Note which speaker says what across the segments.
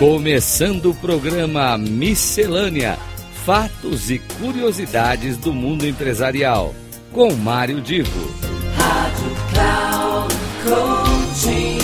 Speaker 1: Começando o programa Miscelânea: Fatos e Curiosidades do Mundo Empresarial, com Mário Divo. Rádio Cloud
Speaker 2: Coaching.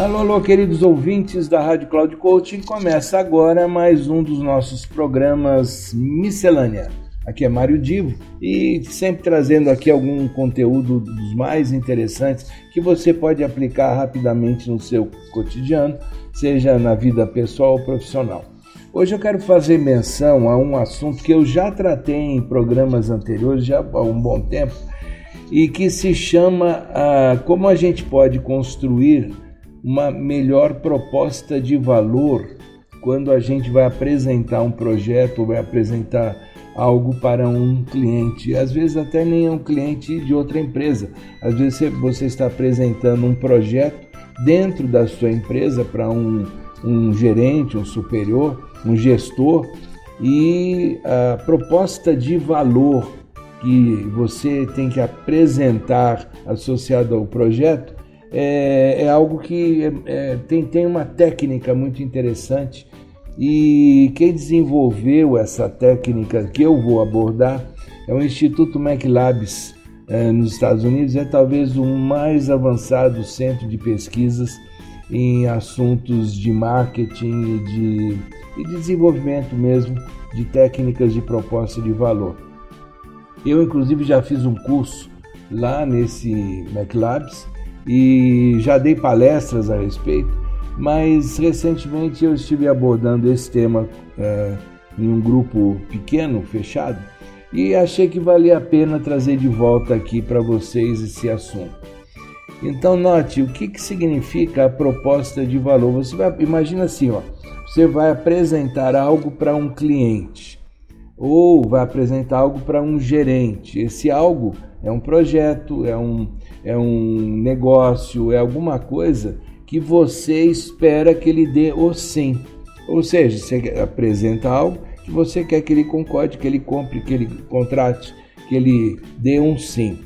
Speaker 2: Alô, alô, queridos ouvintes da Rádio Cloud Coaching. Começa agora mais um dos nossos programas Miscelânea Aqui é Mário Divo e sempre trazendo aqui algum conteúdo dos mais interessantes que você pode aplicar rapidamente no seu cotidiano, seja na vida pessoal ou profissional. Hoje eu quero fazer menção a um assunto que eu já tratei em programas anteriores, já há um bom tempo, e que se chama a, como a gente pode construir uma melhor proposta de valor quando a gente vai apresentar um projeto, vai apresentar algo para um cliente. Às vezes até nem é um cliente de outra empresa. Às vezes você está apresentando um projeto dentro da sua empresa para um, um gerente, um superior, um gestor e a proposta de valor que você tem que apresentar associado ao projeto é, é algo que é, é tem, tem uma técnica muito interessante e quem desenvolveu essa técnica que eu vou abordar é o Instituto McLabs é, nos Estados Unidos, é talvez o mais avançado centro de pesquisas em assuntos de marketing e de, e de desenvolvimento mesmo de técnicas de proposta de valor. Eu, inclusive, já fiz um curso lá nesse McLabs e já dei palestras a respeito mas recentemente eu estive abordando esse tema é, em um grupo pequeno, fechado, e achei que valia a pena trazer de volta aqui para vocês esse assunto. Então note o que, que significa a proposta de valor. Você vai, imagina assim, ó, você vai apresentar algo para um cliente ou vai apresentar algo para um gerente. Esse algo é um projeto, é um, é um negócio, é alguma coisa que você espera que ele dê o sim. Ou seja, você apresenta algo que você quer que ele concorde, que ele compre, que ele contrate, que ele dê um sim.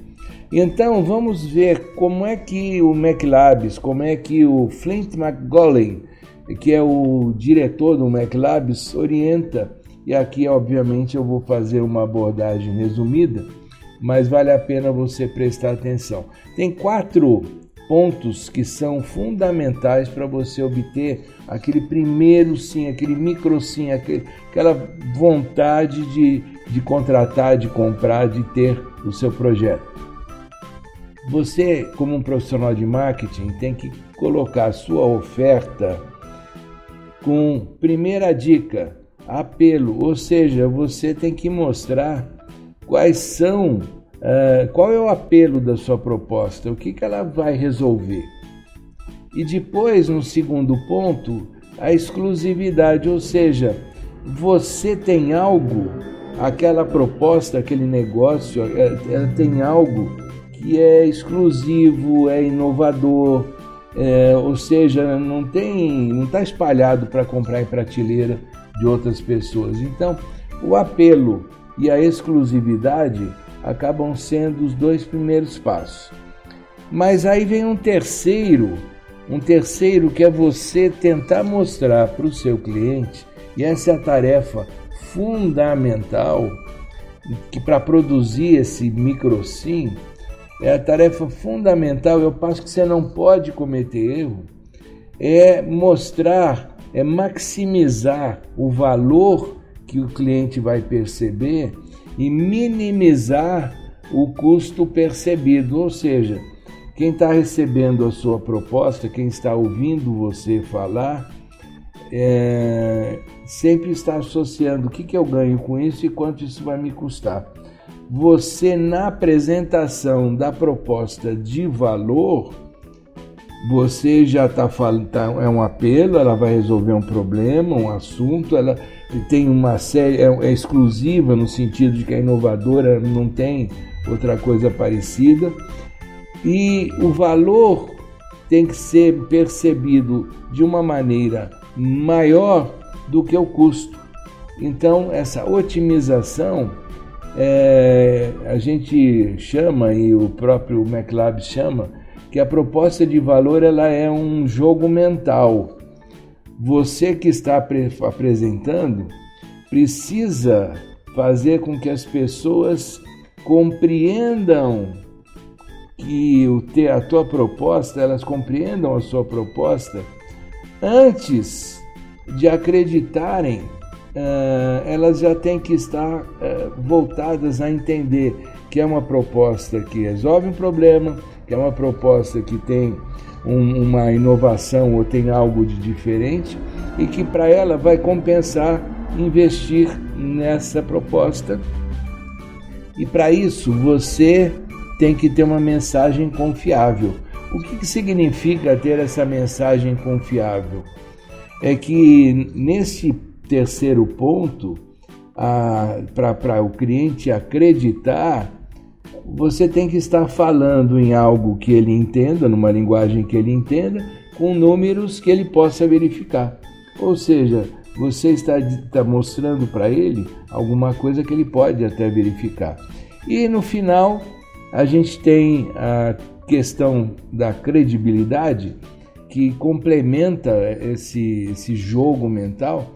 Speaker 2: Então vamos ver como é que o McLabs, como é que o Flint McGollin, que é o diretor do McLabs, orienta. E aqui, obviamente, eu vou fazer uma abordagem resumida, mas vale a pena você prestar atenção. Tem quatro pontos que são fundamentais para você obter aquele primeiro sim, aquele micro sim, aquele, aquela vontade de, de contratar, de comprar, de ter o seu projeto. Você, como um profissional de marketing, tem que colocar a sua oferta com primeira dica, apelo, ou seja, você tem que mostrar quais são Uh, qual é o apelo da sua proposta? O que, que ela vai resolver? E depois, no segundo ponto, a exclusividade, ou seja, você tem algo, aquela proposta, aquele negócio, é, ela tem algo que é exclusivo, é inovador, é, ou seja, não tem, não está espalhado para comprar em prateleira de outras pessoas. Então, o apelo e a exclusividade acabam sendo os dois primeiros passos. Mas aí vem um terceiro, um terceiro que é você tentar mostrar para o seu cliente, e essa é a tarefa fundamental que para produzir esse micro sim, é a tarefa fundamental, eu passo que você não pode cometer erro, é mostrar, é maximizar o valor que o cliente vai perceber e minimizar o custo percebido, ou seja, quem está recebendo a sua proposta, quem está ouvindo você falar, é, sempre está associando o que, que eu ganho com isso e quanto isso vai me custar. Você, na apresentação da proposta de valor, você já está falando, tá, é um apelo, ela vai resolver um problema, um assunto, ela tem uma série, é, é exclusiva no sentido de que é inovadora, não tem outra coisa parecida. E o valor tem que ser percebido de uma maneira maior do que o custo. Então, essa otimização é, a gente chama, e o próprio McLab chama, que a proposta de valor ela é um jogo mental. Você que está apresentando precisa fazer com que as pessoas compreendam que o ter a tua proposta, elas compreendam a sua proposta antes de acreditarem, uh, elas já têm que estar uh, voltadas a entender que é uma proposta que resolve um problema, que é uma proposta que tem um, uma inovação ou tem algo de diferente e que para ela vai compensar investir nessa proposta. E para isso você tem que ter uma mensagem confiável. O que, que significa ter essa mensagem confiável? É que nesse terceiro ponto, para o cliente acreditar, você tem que estar falando em algo que ele entenda, numa linguagem que ele entenda, com números que ele possa verificar. Ou seja, você está, está mostrando para ele alguma coisa que ele pode até verificar. E no final, a gente tem a questão da credibilidade que complementa esse, esse jogo mental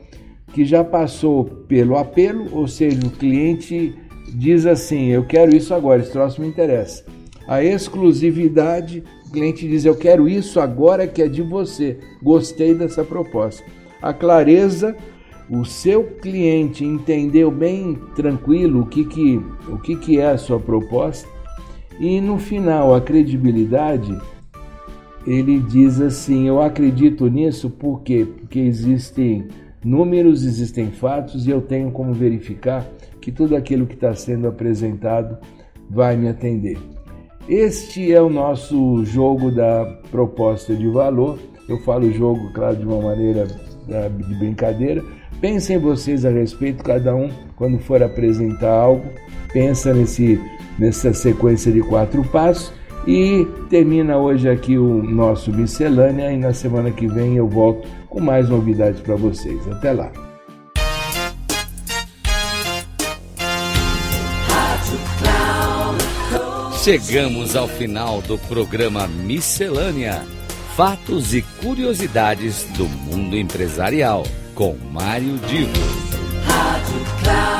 Speaker 2: que já passou pelo apelo, ou seja, o cliente diz assim: Eu quero isso agora, esse troço me interessa. A exclusividade, o cliente diz: Eu quero isso agora que é de você, gostei dessa proposta. A clareza, o seu cliente entendeu bem tranquilo o que, que, o que, que é a sua proposta e no final, a credibilidade, ele diz assim: Eu acredito nisso por quê? Porque existem números, existem fatos e eu tenho como verificar que tudo aquilo que está sendo apresentado vai me atender. Este é o nosso jogo da proposta de valor. Eu falo jogo, claro, de uma maneira de brincadeira. Pensem vocês a respeito, cada um, quando for apresentar algo, pensa nesse nessa sequência de quatro passos. E termina hoje aqui o nosso miscelânea e na semana que vem eu volto com mais novidades para vocês. Até lá.
Speaker 1: Chegamos ao final do programa Miscelânea: Fatos e curiosidades do mundo empresarial com Mário Divo. Rádio Cloud